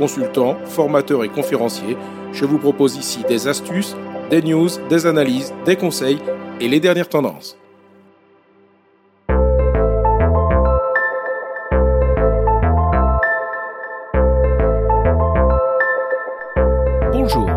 consultant, formateur et conférencier. Je vous propose ici des astuces, des news, des analyses, des conseils et les dernières tendances. Bonjour.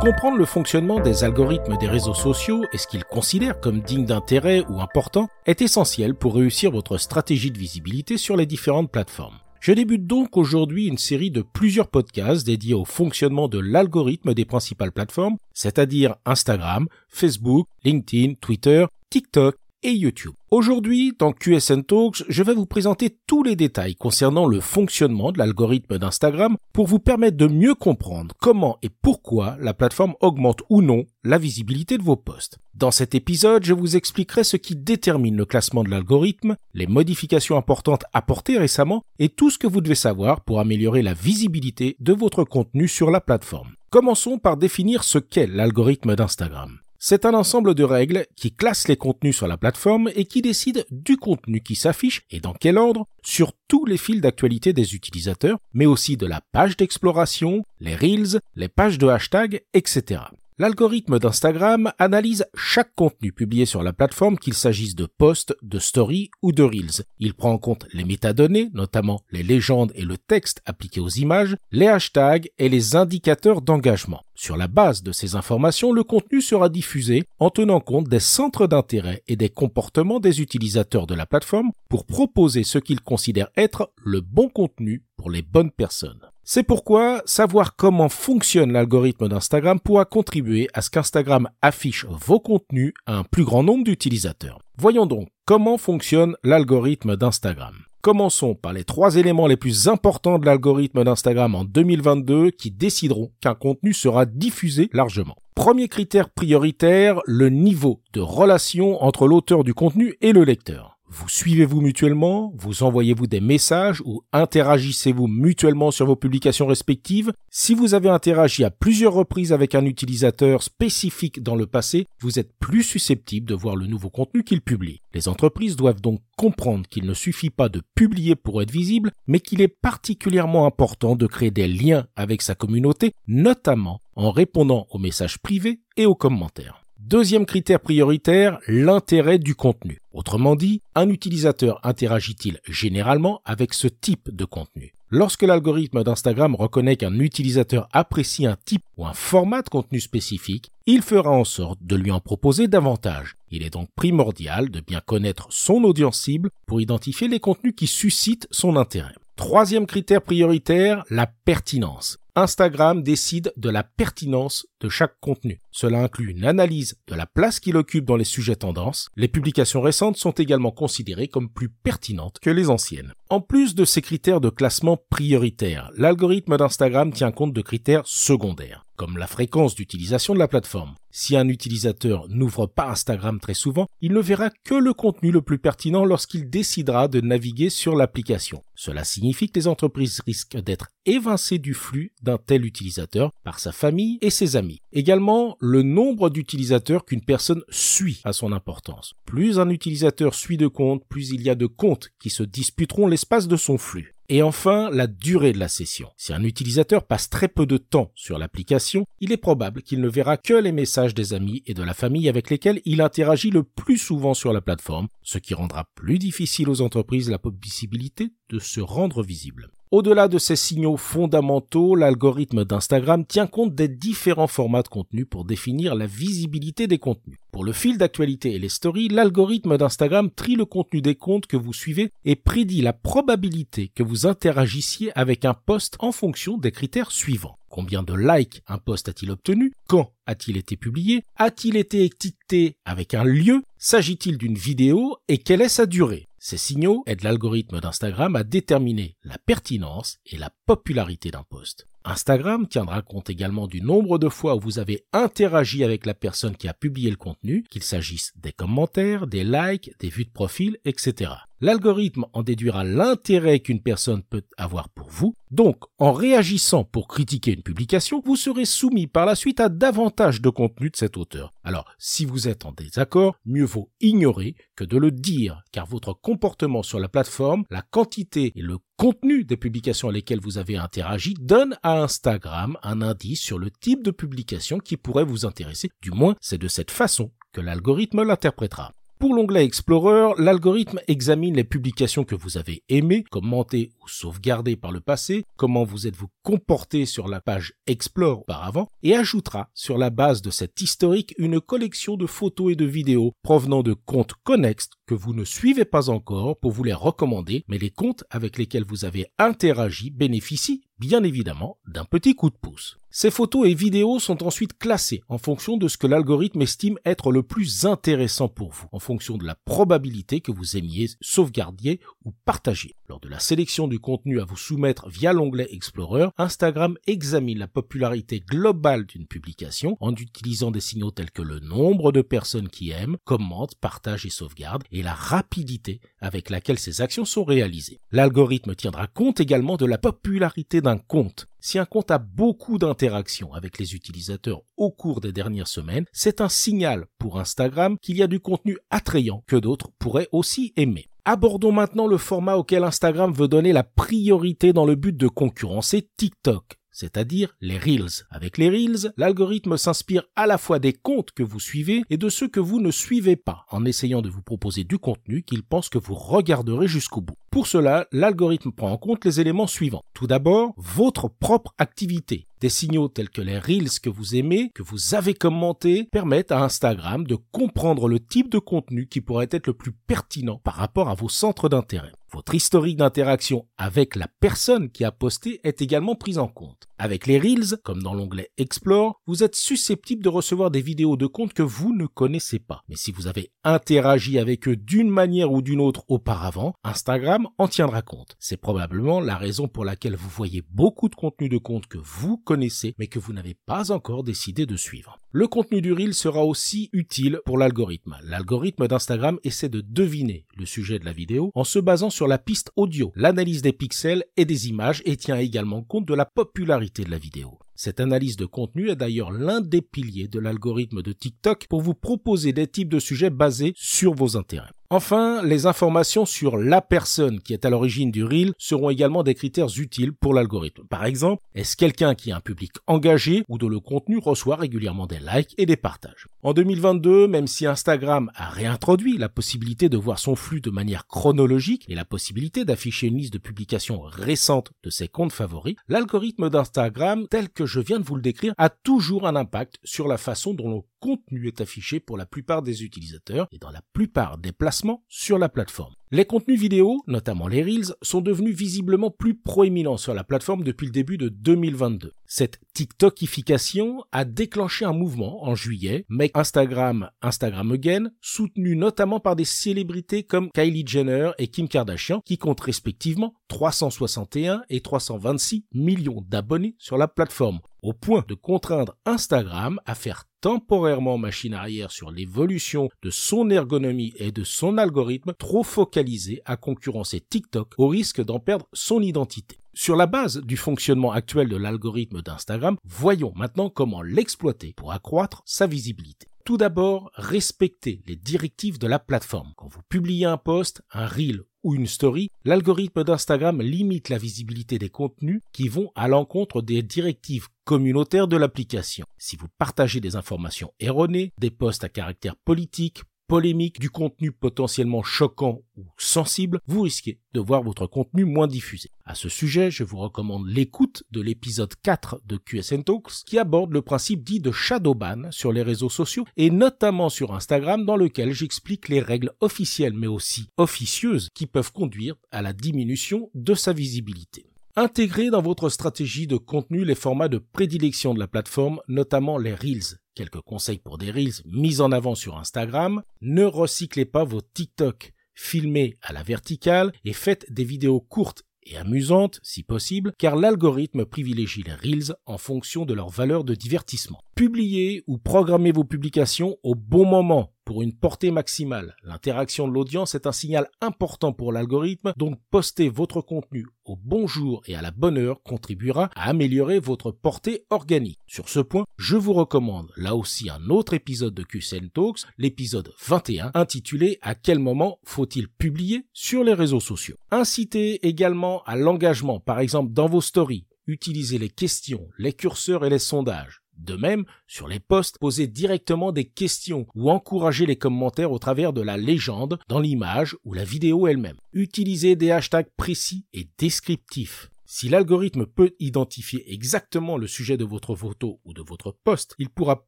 Comprendre le fonctionnement des algorithmes des réseaux sociaux et ce qu'ils considèrent comme digne d'intérêt ou important est essentiel pour réussir votre stratégie de visibilité sur les différentes plateformes. Je débute donc aujourd'hui une série de plusieurs podcasts dédiés au fonctionnement de l'algorithme des principales plateformes, c'est-à-dire Instagram, Facebook, LinkedIn, Twitter, TikTok et YouTube. Aujourd'hui, dans QSN Talks, je vais vous présenter tous les détails concernant le fonctionnement de l'algorithme d'Instagram pour vous permettre de mieux comprendre comment et pourquoi la plateforme augmente ou non la visibilité de vos posts. Dans cet épisode, je vous expliquerai ce qui détermine le classement de l'algorithme, les modifications importantes apportées récemment et tout ce que vous devez savoir pour améliorer la visibilité de votre contenu sur la plateforme. Commençons par définir ce qu'est l'algorithme d'Instagram. C'est un ensemble de règles qui classent les contenus sur la plateforme et qui décide du contenu qui s'affiche et dans quel ordre sur tous les fils d'actualité des utilisateurs, mais aussi de la page d'exploration, les reels, les pages de hashtag, etc. L'algorithme d'Instagram analyse chaque contenu publié sur la plateforme qu'il s'agisse de posts, de stories ou de reels. Il prend en compte les métadonnées, notamment les légendes et le texte appliqués aux images, les hashtags et les indicateurs d'engagement. Sur la base de ces informations, le contenu sera diffusé en tenant compte des centres d'intérêt et des comportements des utilisateurs de la plateforme pour proposer ce qu'ils considèrent être le bon contenu pour les bonnes personnes. C'est pourquoi savoir comment fonctionne l'algorithme d'Instagram pourra contribuer à ce qu'Instagram affiche vos contenus à un plus grand nombre d'utilisateurs. Voyons donc comment fonctionne l'algorithme d'Instagram. Commençons par les trois éléments les plus importants de l'algorithme d'Instagram en 2022 qui décideront qu'un contenu sera diffusé largement. Premier critère prioritaire, le niveau de relation entre l'auteur du contenu et le lecteur. Vous suivez-vous mutuellement? Vous envoyez-vous des messages ou interagissez-vous mutuellement sur vos publications respectives? Si vous avez interagi à plusieurs reprises avec un utilisateur spécifique dans le passé, vous êtes plus susceptible de voir le nouveau contenu qu'il publie. Les entreprises doivent donc comprendre qu'il ne suffit pas de publier pour être visible, mais qu'il est particulièrement important de créer des liens avec sa communauté, notamment en répondant aux messages privés et aux commentaires. Deuxième critère prioritaire, l'intérêt du contenu. Autrement dit, un utilisateur interagit-il généralement avec ce type de contenu? Lorsque l'algorithme d'Instagram reconnaît qu'un utilisateur apprécie un type ou un format de contenu spécifique, il fera en sorte de lui en proposer davantage. Il est donc primordial de bien connaître son audience cible pour identifier les contenus qui suscitent son intérêt. Troisième critère prioritaire, la pertinence. Instagram décide de la pertinence de chaque contenu. Cela inclut une analyse de la place qu'il occupe dans les sujets tendances. Les publications récentes sont également considérées comme plus pertinentes que les anciennes. En plus de ces critères de classement prioritaires, l'algorithme d'Instagram tient compte de critères secondaires comme la fréquence d'utilisation de la plateforme. Si un utilisateur n'ouvre pas Instagram très souvent, il ne verra que le contenu le plus pertinent lorsqu'il décidera de naviguer sur l'application. Cela signifie que les entreprises risquent d'être évincées du flux d'un tel utilisateur par sa famille et ses amis. Également, le nombre d'utilisateurs qu'une personne suit a son importance. Plus un utilisateur suit de comptes, plus il y a de comptes qui se disputeront l'espace de son flux. Et enfin, la durée de la session. Si un utilisateur passe très peu de temps sur l'application, il est probable qu'il ne verra que les messages des amis et de la famille avec lesquels il interagit le plus souvent sur la plateforme, ce qui rendra plus difficile aux entreprises la possibilité de se rendre visible. Au-delà de ces signaux fondamentaux, l'algorithme d'Instagram tient compte des différents formats de contenu pour définir la visibilité des contenus. Pour le fil d'actualité et les stories, l'algorithme d'Instagram trie le contenu des comptes que vous suivez et prédit la probabilité que vous interagissiez avec un post en fonction des critères suivants. Combien de likes un post a-t-il obtenu? Quand a-t-il été publié? A-t-il été étiqueté avec un lieu? S'agit-il d'une vidéo? Et quelle est sa durée? Ces signaux aident l'algorithme d'Instagram à déterminer la pertinence et la popularité d'un post. Instagram tiendra compte également du nombre de fois où vous avez interagi avec la personne qui a publié le contenu, qu'il s'agisse des commentaires, des likes, des vues de profil, etc. L'algorithme en déduira l'intérêt qu'une personne peut avoir pour vous. Donc, en réagissant pour critiquer une publication, vous serez soumis par la suite à davantage de contenu de cet auteur. Alors, si vous êtes en désaccord, mieux vaut ignorer que de le dire, car votre comportement sur la plateforme, la quantité et le contenu des publications à lesquelles vous avez interagi donne à Instagram un indice sur le type de publication qui pourrait vous intéresser. Du moins, c'est de cette façon que l'algorithme l'interprétera. Pour l'onglet Explorer, l'algorithme examine les publications que vous avez aimées, commentées ou sauvegardées par le passé, comment vous êtes-vous comporté sur la page Explore auparavant, et ajoutera sur la base de cet historique une collection de photos et de vidéos provenant de comptes connexes que vous ne suivez pas encore pour vous les recommander, mais les comptes avec lesquels vous avez interagi bénéficient bien évidemment d'un petit coup de pouce. Ces photos et vidéos sont ensuite classées en fonction de ce que l'algorithme estime être le plus intéressant pour vous, en fonction de la probabilité que vous aimiez sauvegardiez ou partagiez. Lors de la sélection du contenu à vous soumettre via l'onglet Explorer, Instagram examine la popularité globale d'une publication en utilisant des signaux tels que le nombre de personnes qui aiment, commentent, partagent et sauvegardent et la rapidité avec laquelle ces actions sont réalisées. L'algorithme tiendra compte également de la popularité d'un compte. Si un compte a beaucoup d'interactions avec les utilisateurs au cours des dernières semaines, c'est un signal pour Instagram qu'il y a du contenu attrayant que d'autres pourraient aussi aimer. Abordons maintenant le format auquel Instagram veut donner la priorité dans le but de concurrencer TikTok c'est-à-dire les Reels. Avec les Reels, l'algorithme s'inspire à la fois des comptes que vous suivez et de ceux que vous ne suivez pas, en essayant de vous proposer du contenu qu'il pense que vous regarderez jusqu'au bout. Pour cela, l'algorithme prend en compte les éléments suivants. Tout d'abord, votre propre activité. Des signaux tels que les reels que vous aimez, que vous avez commenté, permettent à Instagram de comprendre le type de contenu qui pourrait être le plus pertinent par rapport à vos centres d'intérêt. Votre historique d'interaction avec la personne qui a posté est également pris en compte. Avec les Reels, comme dans l'onglet Explore, vous êtes susceptible de recevoir des vidéos de compte que vous ne connaissez pas. Mais si vous avez interagi avec eux d'une manière ou d'une autre auparavant, Instagram en tiendra compte. C'est probablement la raison pour laquelle vous voyez beaucoup de contenu de compte que vous connaissez mais que vous n'avez pas encore décidé de suivre. Le contenu du Reel sera aussi utile pour l'algorithme. L'algorithme d'Instagram essaie de deviner le sujet de la vidéo en se basant sur la piste audio, l'analyse des pixels et des images et tient également compte de la popularité de la vidéo. Cette analyse de contenu est d'ailleurs l'un des piliers de l'algorithme de TikTok pour vous proposer des types de sujets basés sur vos intérêts. Enfin, les informations sur la personne qui est à l'origine du reel seront également des critères utiles pour l'algorithme. Par exemple, est-ce quelqu'un qui a un public engagé ou dont le contenu reçoit régulièrement des likes et des partages? En 2022, même si Instagram a réintroduit la possibilité de voir son flux de manière chronologique et la possibilité d'afficher une liste de publications récentes de ses comptes favoris, l'algorithme d'Instagram, tel que je viens de vous le décrire, a toujours un impact sur la façon dont le contenu est affiché pour la plupart des utilisateurs et dans la plupart des placements sur la plateforme. Les contenus vidéo, notamment les Reels, sont devenus visiblement plus proéminents sur la plateforme depuis le début de 2022. Cette TikTokification a déclenché un mouvement en juillet, Make Instagram Instagram Again, soutenu notamment par des célébrités comme Kylie Jenner et Kim Kardashian, qui comptent respectivement 361 et 326 millions d'abonnés sur la plateforme, au point de contraindre Instagram à faire temporairement machine arrière sur l'évolution de son ergonomie et de son algorithme trop focalisé à concurrencer TikTok au risque d'en perdre son identité. Sur la base du fonctionnement actuel de l'algorithme d'Instagram, voyons maintenant comment l'exploiter pour accroître sa visibilité. Tout d'abord, respectez les directives de la plateforme. Quand vous publiez un post, un reel ou une story, l'algorithme d'Instagram limite la visibilité des contenus qui vont à l'encontre des directives communautaires de l'application. Si vous partagez des informations erronées, des posts à caractère politique, polémique, du contenu potentiellement choquant ou sensible, vous risquez de voir votre contenu moins diffusé. À ce sujet, je vous recommande l'écoute de l'épisode 4 de QSN Talks qui aborde le principe dit de shadow ban sur les réseaux sociaux et notamment sur Instagram dans lequel j'explique les règles officielles mais aussi officieuses qui peuvent conduire à la diminution de sa visibilité. Intégrez dans votre stratégie de contenu les formats de prédilection de la plateforme, notamment les Reels. Quelques conseils pour des Reels mis en avant sur Instagram. Ne recyclez pas vos TikTok. filmez à la verticale et faites des vidéos courtes et amusantes si possible, car l'algorithme privilégie les Reels en fonction de leur valeur de divertissement. Publiez ou programmez vos publications au bon moment pour une portée maximale. L'interaction de l'audience est un signal important pour l'algorithme, donc poster votre contenu au bon jour et à la bonne heure contribuera à améliorer votre portée organique. Sur ce point, je vous recommande là aussi un autre épisode de QCN Talks, l'épisode 21, intitulé À quel moment faut-il publier sur les réseaux sociaux? Incitez également à l'engagement, par exemple dans vos stories. Utilisez les questions, les curseurs et les sondages. De même, sur les posts, posez directement des questions ou encouragez les commentaires au travers de la légende dans l'image ou la vidéo elle-même. Utilisez des hashtags précis et descriptifs. Si l'algorithme peut identifier exactement le sujet de votre photo ou de votre post, il pourra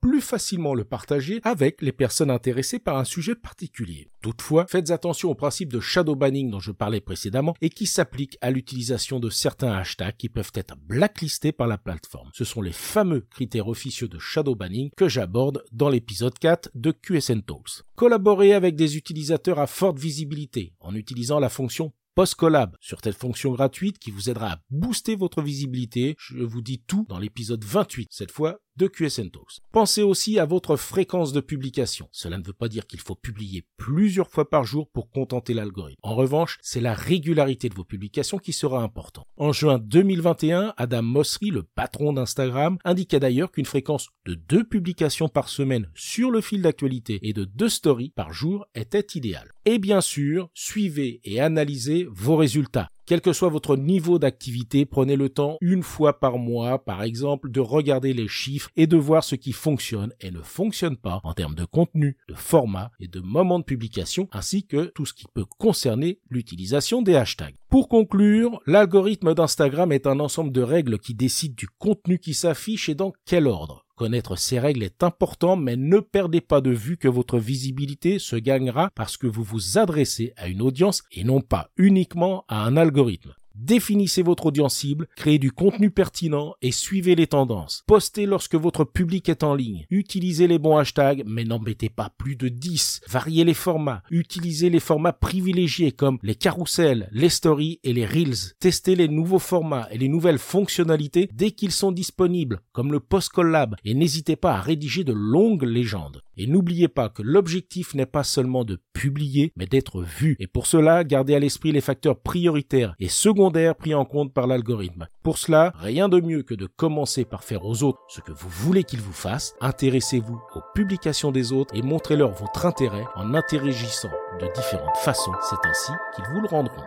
plus facilement le partager avec les personnes intéressées par un sujet particulier. Toutefois, faites attention au principe de shadow banning dont je parlais précédemment et qui s'applique à l'utilisation de certains hashtags qui peuvent être blacklistés par la plateforme. Ce sont les fameux critères officieux de shadow banning que j'aborde dans l'épisode 4 de QSN Talks. Collaborez avec des utilisateurs à forte visibilité en utilisant la fonction Post-collab sur cette fonction gratuite qui vous aidera à booster votre visibilité. Je vous dis tout dans l'épisode 28, cette fois QSN. Pensez aussi à votre fréquence de publication. Cela ne veut pas dire qu'il faut publier plusieurs fois par jour pour contenter l'algorithme. En revanche, c'est la régularité de vos publications qui sera importante. En juin 2021, Adam Mosseri, le patron d'Instagram, indiquait d'ailleurs qu'une fréquence de deux publications par semaine sur le fil d'actualité et de deux stories par jour était idéale. Et bien sûr, suivez et analysez vos résultats. Quel que soit votre niveau d'activité, prenez le temps une fois par mois, par exemple, de regarder les chiffres et de voir ce qui fonctionne et ne fonctionne pas en termes de contenu, de format et de moment de publication, ainsi que tout ce qui peut concerner l'utilisation des hashtags. Pour conclure, l'algorithme d'Instagram est un ensemble de règles qui décident du contenu qui s'affiche et dans quel ordre. Connaître ces règles est important, mais ne perdez pas de vue que votre visibilité se gagnera parce que vous vous adressez à une audience et non pas uniquement à un algorithme. Définissez votre audience cible, créez du contenu pertinent et suivez les tendances. Postez lorsque votre public est en ligne. Utilisez les bons hashtags, mais n'en mettez pas plus de 10. Variez les formats. Utilisez les formats privilégiés comme les carousels, les stories et les reels. Testez les nouveaux formats et les nouvelles fonctionnalités dès qu'ils sont disponibles, comme le post collab, et n'hésitez pas à rédiger de longues légendes. Et n'oubliez pas que l'objectif n'est pas seulement de publier, mais d'être vu. Et pour cela, gardez à l'esprit les facteurs prioritaires et secondaires pris en compte par l'algorithme. Pour cela, rien de mieux que de commencer par faire aux autres ce que vous voulez qu'ils vous fassent. Intéressez-vous aux publications des autres et montrez-leur votre intérêt en interagissant de différentes façons. C'est ainsi qu'ils vous le rendront.